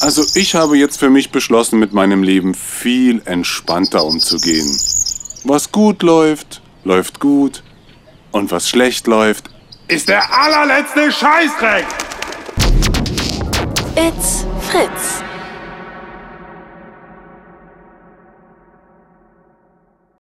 Also ich habe jetzt für mich beschlossen, mit meinem Leben viel entspannter umzugehen. Was gut läuft, läuft gut. Und was schlecht läuft, ist der allerletzte Scheißdreck. It's Fritz.